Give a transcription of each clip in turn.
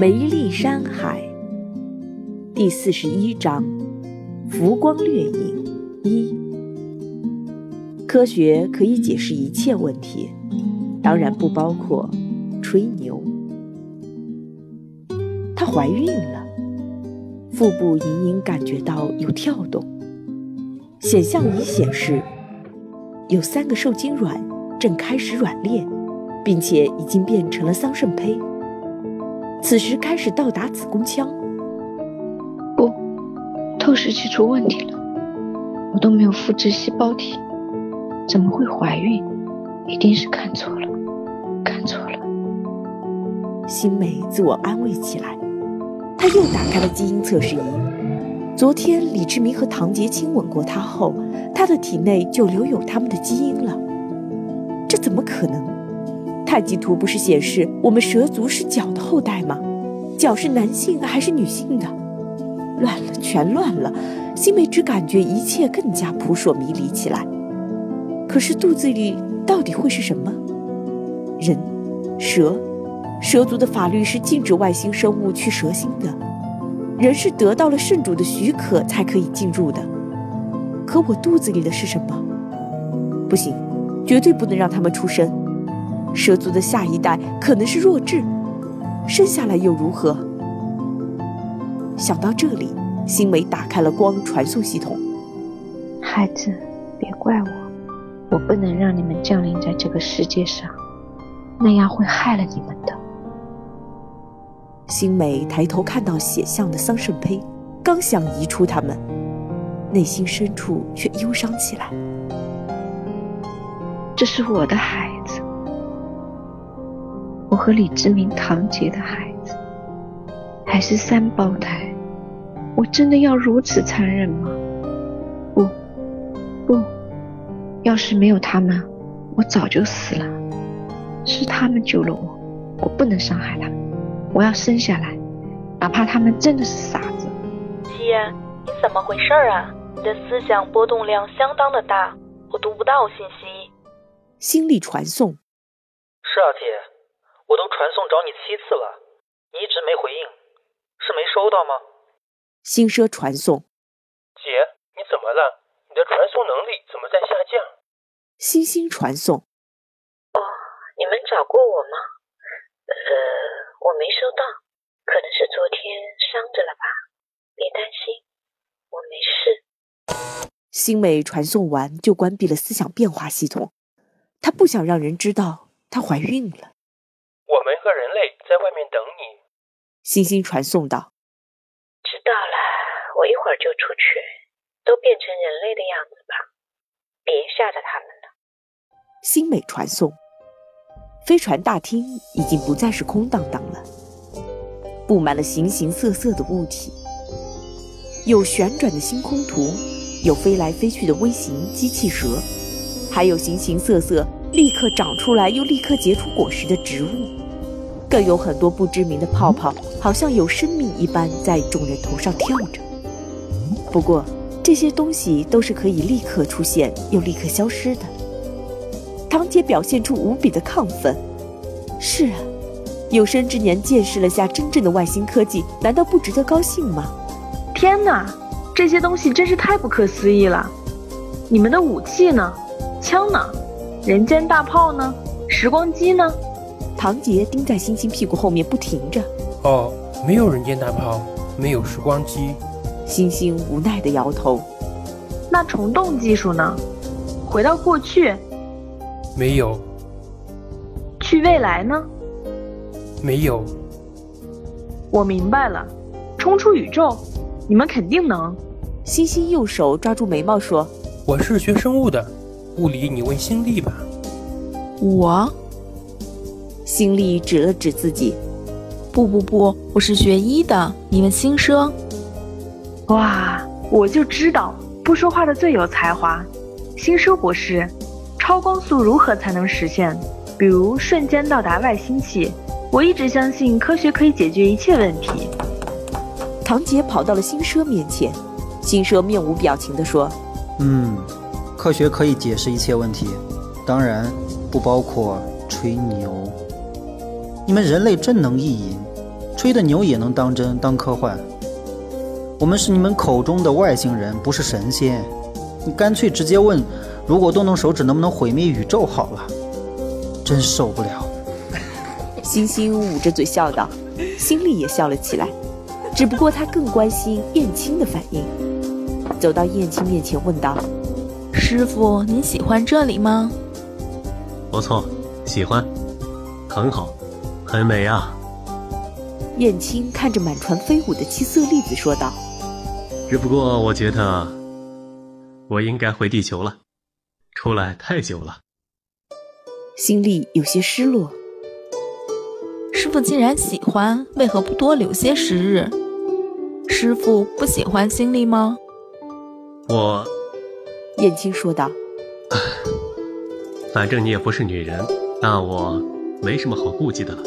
梅丽山海第四十一章：浮光掠影一。科学可以解释一切问题，当然不包括吹牛。她怀孕了，腹部隐隐感觉到有跳动，显像仪显示有三个受精卵正开始软裂，并且已经变成了桑葚胚。此时开始到达子宫腔。不，透视器出问题了，我都没有复制细胞体，怎么会怀孕？一定是看错了，看错了。新梅自我安慰起来，她又打开了基因测试仪。昨天李志明和唐杰亲吻过她后，她的体内就留有他们的基因了。这怎么可能？太极图不是显示我们蛇族是角的后代吗？角是男性还是女性的？乱了，全乱了。新梅只感觉一切更加扑朔迷离起来。可是肚子里到底会是什么？人？蛇？蛇族的法律是禁止外星生物去蛇星的。人是得到了圣主的许可才可以进入的。可我肚子里的是什么？不行，绝对不能让他们出生。蛇族的下一代可能是弱智，生下来又如何？想到这里，新梅打开了光传送系统。孩子，别怪我，我不能让你们降临在这个世界上，那样会害了你们的。新美抬头看到血象的桑葚胚，刚想移出他们，内心深处却忧伤起来。这是我的孩子。我和李志明、堂杰的孩子，还是三胞胎，我真的要如此残忍吗？不，不，要是没有他们，我早就死了。是他们救了我，我不能伤害他们，我要生下来，哪怕他们真的是傻子。七爷，你怎么回事啊？你的思想波动量相当的大，我读不到信息。心力传送。是啊，姐。我都传送找你七次了，你一直没回应，是没收到吗？星奢传送。姐，你怎么了？你的传送能力怎么在下降？星星传送。哦，你们找过我吗？呃，我没收到，可能是昨天伤着了吧。别担心，我没事。星美传送完就关闭了思想变化系统，她不想让人知道她怀孕了。和人类在外面等你。星星传送道：“知道了，我一会儿就出去。都变成人类的样子吧，别吓着他们了。”星美传送。飞船大厅已经不再是空荡荡了，布满了形形色色的物体，有旋转的星空图，有飞来飞去的微型机器蛇，还有形形色色立刻长出来又立刻结出果实的植物。更有很多不知名的泡泡，好像有生命一般在众人头上跳着。不过，这些东西都是可以立刻出现又立刻消失的。堂姐表现出无比的亢奋。是啊，有生之年见识了下真正的外星科技，难道不值得高兴吗？天哪，这些东西真是太不可思议了！你们的武器呢？枪呢？人间大炮呢？时光机呢？唐杰盯在星星屁股后面不停着。哦，没有人间大炮，没有时光机。星星无奈地摇头。那虫洞技术呢？回到过去？没有。去未来呢？没有。我明白了，冲出宇宙，你们肯定能。星星右手抓住眉毛说：“我是学生物的，物理你问星力吧。”我。心里指了指自己，不不不，我是学医的。你们新奢，哇，我就知道不说话的最有才华。新奢博士，超光速如何才能实现？比如瞬间到达外星系。我一直相信科学可以解决一切问题。唐杰跑到了新奢面前，新奢面无表情地说：“嗯，科学可以解释一切问题，当然不包括吹牛。”你们人类真能意淫，吹的牛也能当真当科幻。我们是你们口中的外星人，不是神仙。你干脆直接问，如果动动手指能不能毁灭宇宙好了。真受不了。星星捂着嘴笑道，心里也笑了起来，只不过他更关心燕青的反应。走到燕青面前问道：“师傅，您喜欢这里吗？”“不错，喜欢，很好，很美啊。”燕青看着满船飞舞的七色粒子说道。只不过我觉得，我应该回地球了，出来太久了，心里有些失落。师傅既然喜欢，为何不多留些时日？师傅不喜欢心力吗？我，燕青说道。反正你也不是女人，那我没什么好顾忌的了，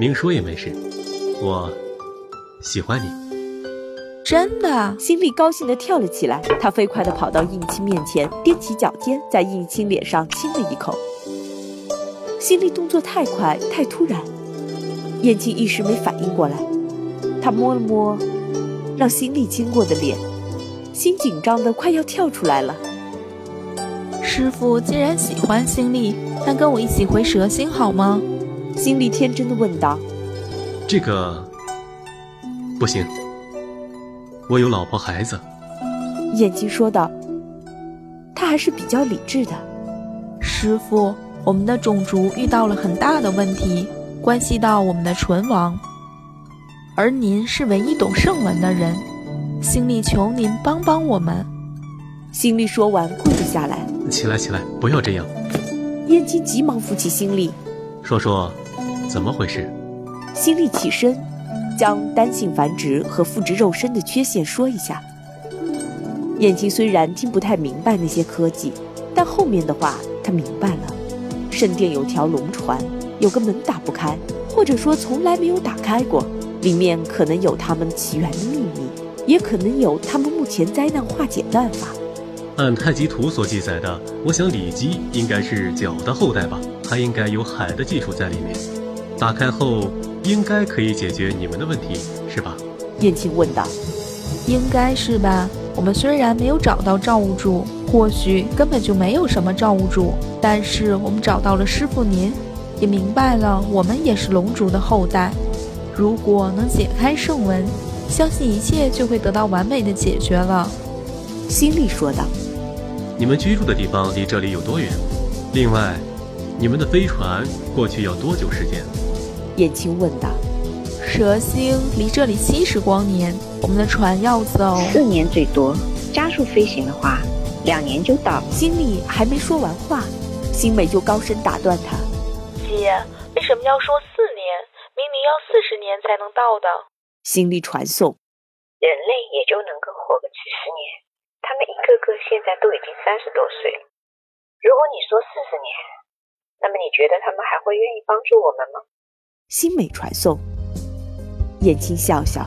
明说也没事。我喜欢你。真的，心里高兴地跳了起来。他飞快地跑到应钦面前，踮起脚尖，在应钦脸上亲了一口。心里动作太快，太突然，燕青一时没反应过来。他摸了摸让心里经过的脸，心紧张的快要跳出来了。师傅既然喜欢心力，那跟我一起回蛇星好吗？心里天真的问道。这个不行。我有老婆孩子，燕姬说道。他还是比较理智的。师傅，我们的种族遇到了很大的问题，关系到我们的存亡。而您是唯一懂圣文的人，心里求您帮帮我们。心里说完，跪了下来。起来，起来，不要这样。燕青急忙扶起心力，说说怎么回事。心力起身。将单性繁殖和复制肉身的缺陷说一下。燕青虽然听不太明白那些科技，但后面的话他明白了。圣殿有条龙船，有个门打不开，或者说从来没有打开过，里面可能有他们起源的秘密，也可能有他们目前灾难化解办法。按太极图所记载的，我想李基应该是角的后代吧，他应该有海的技术在里面。打开后。应该可以解决你们的问题，是吧？燕青问道。应该是吧。我们虽然没有找到造物主，或许根本就没有什么造物主，但是我们找到了师傅您，也明白了我们也是龙族的后代。如果能解开圣文，相信一切就会得到完美的解决了。心里说道。你们居住的地方离这里有多远？另外，你们的飞船过去要多久时间？燕青问道：“蛇星离这里七十光年，我们的船要走四年最多。加速飞行的话，两年就到。”心里还没说完话，新美就高声打断他：“姐，为什么要说四年？明明要四十年才能到的。”心力传送：“人类也就能够活个几十年，他们一个个现在都已经三十多岁。如果你说四十年，那么你觉得他们还会愿意帮助我们吗？”新美传送，燕青笑笑，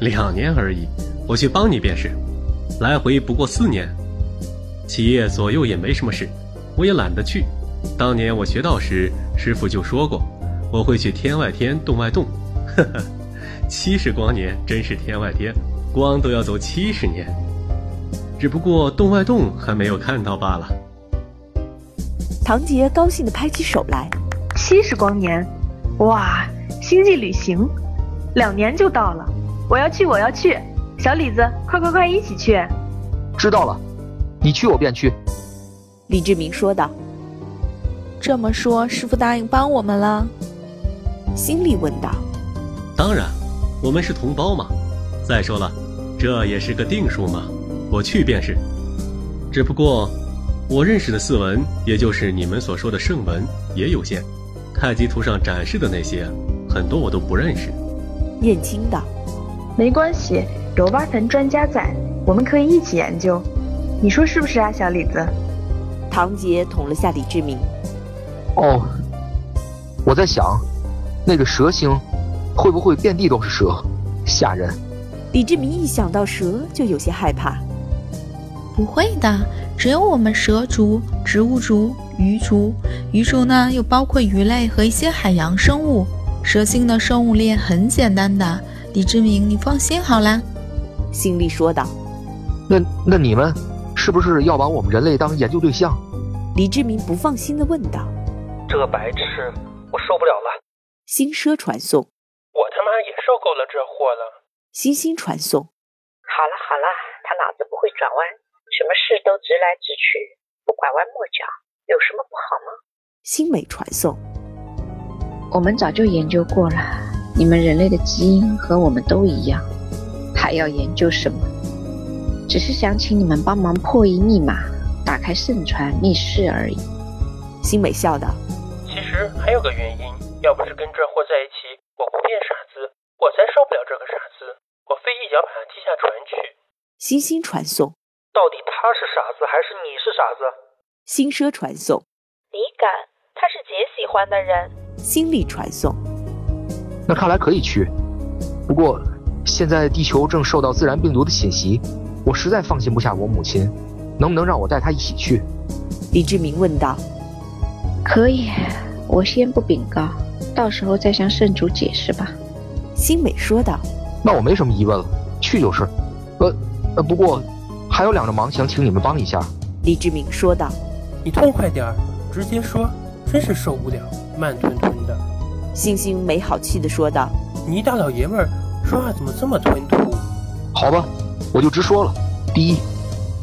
两年而已，我去帮你便是，来回不过四年，企业左右也没什么事，我也懒得去。当年我学道时，师傅就说过，我会去天外天，洞外洞。呵呵，七十光年真是天外天，光都要走七十年，只不过洞外洞还没有看到罢了。唐杰高兴地拍起手来，七十光年。哇，星际旅行，两年就到了，我要去，我要去，小李子，快快快，一起去！知道了，你去我便去。李志明说道。这么说，师傅答应帮我们了？心里问道。当然，我们是同胞嘛。再说了，这也是个定数嘛。我去便是。只不过，我认识的四文，也就是你们所说的圣文，也有限。太极图上展示的那些，很多我都不认识。燕青道：“没关系，有挖坟专家在，我们可以一起研究。你说是不是啊，小李子？”唐杰捅了下李志明。哦，我在想，那个蛇星会不会遍地都是蛇，吓人？李志明一想到蛇就有些害怕。不会的，只有我们蛇族、植物族。鱼族，鱼族呢又包括鱼类和一些海洋生物，蛇星的生物链很简单的，李志明，你放心好啦。辛利说道。那那你们是不是要把我们人类当研究对象？李志明不放心的问道。这个白痴，我受不了了。星奢传送。我他妈也受够了这货了。星星传送。好了好了，他脑子不会转弯，什么事都直来直去，不拐弯抹角，有什么不好吗？星美传送。我们早就研究过了，你们人类的基因和我们都一样，还要研究什么？只是想请你们帮忙破译密码，打开圣传密室而已。星美笑道：“其实还有个原因，要不是跟这货在一起，我不变傻子，我才受不了这个傻子，我非一脚把他踢下船去。”星星传送。到底他是傻子还是你是傻子？星奢传送。你敢？他是姐喜欢的人。心力传送，那看来可以去。不过现在地球正受到自然病毒的侵袭，我实在放心不下我母亲，能不能让我带她一起去？李志明问道。可以，我先不禀告，到时候再向圣主解释吧。新美说道。那我没什么疑问了，去就是。呃呃，不过还有两个忙想请你们帮一下。李志明说道。你痛快点儿，直接说，真是受不了。慢吞吞的，星星没好气地说道：“你一大老爷们儿，说话怎么这么吞吐？”好吧，我就直说了。第一，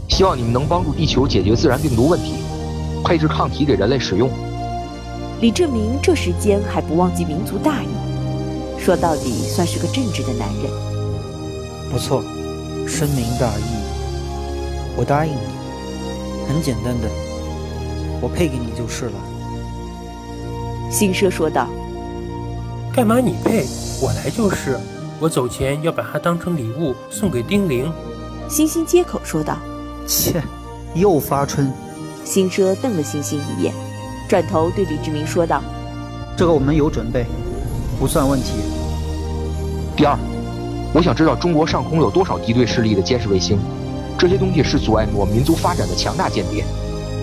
希望你们能帮助地球解决自然病毒问题，配置抗体给人类使用。李志明这时间还不忘记民族大义，说到底算是个正直的男人。不错，深明大义，我答应你。很简单的，我配给你就是了。新奢说道：“干嘛你配？我来就是。我走前要把它当成礼物送给丁玲。”星星接口说道：“切，又发春。”新奢瞪了星星一眼，转头对李志明说道：“这个我们有准备，不算问题。第二，我想知道中国上空有多少敌对势力的监视卫星，这些东西是阻碍我们民族发展的强大间谍。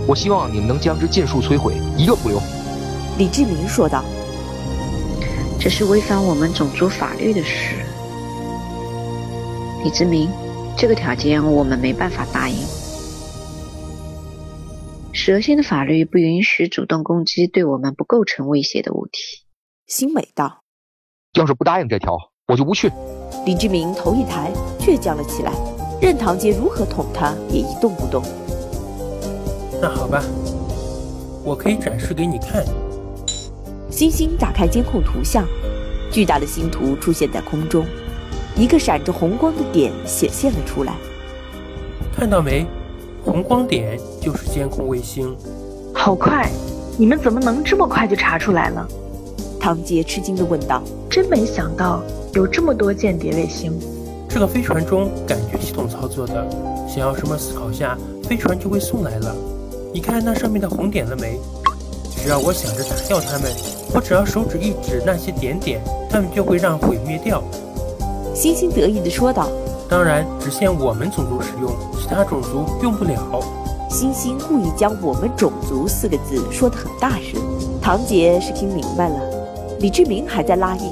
我希望你们能将之尽数摧毁，一个不留。”李志明说道：“这是违反我们种族法律的事。”李志明，这个条件我们没办法答应。蛇仙的法律不允许主动攻击对我们不构成威胁的物体。新美道：“要是不答应这条，我就不去。”李志明头一抬，倔强了起来，任堂杰如何捅他，也一动不动。那好吧，我可以展示给你看。星星打开监控图像，巨大的星图出现在空中，一个闪着红光的点显现了出来。看到没？红光点就是监控卫星。好快！你们怎么能这么快就查出来了？唐杰吃惊地问道。真没想到有这么多间谍卫星。这个飞船中感觉系统操作的，想要什么思考下，飞船就会送来了。你看那上面的红点了没？只要我想着打掉它们，我只要手指一指那些点点，它们就会让毁灭掉。星星得意地说道：“当然，只限我们种族使用，其他种族用不了。”星星故意将“我们种族”四个字说得很大声。唐杰是听明白了，李志明还在拉印。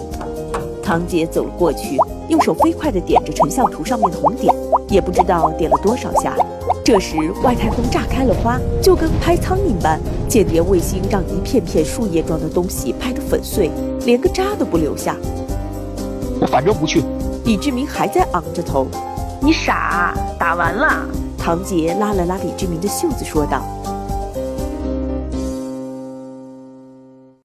唐杰走了过去，用手飞快地点着成像图上面的红点，也不知道点了多少下。这时，外太空炸开了花，就跟拍苍蝇般，间谍卫星让一片片树叶状的东西拍得粉碎，连个渣都不留下。我反正不去。李志明还在昂着头。你傻，打完了。唐杰拉了拉李志明的袖子，说道：“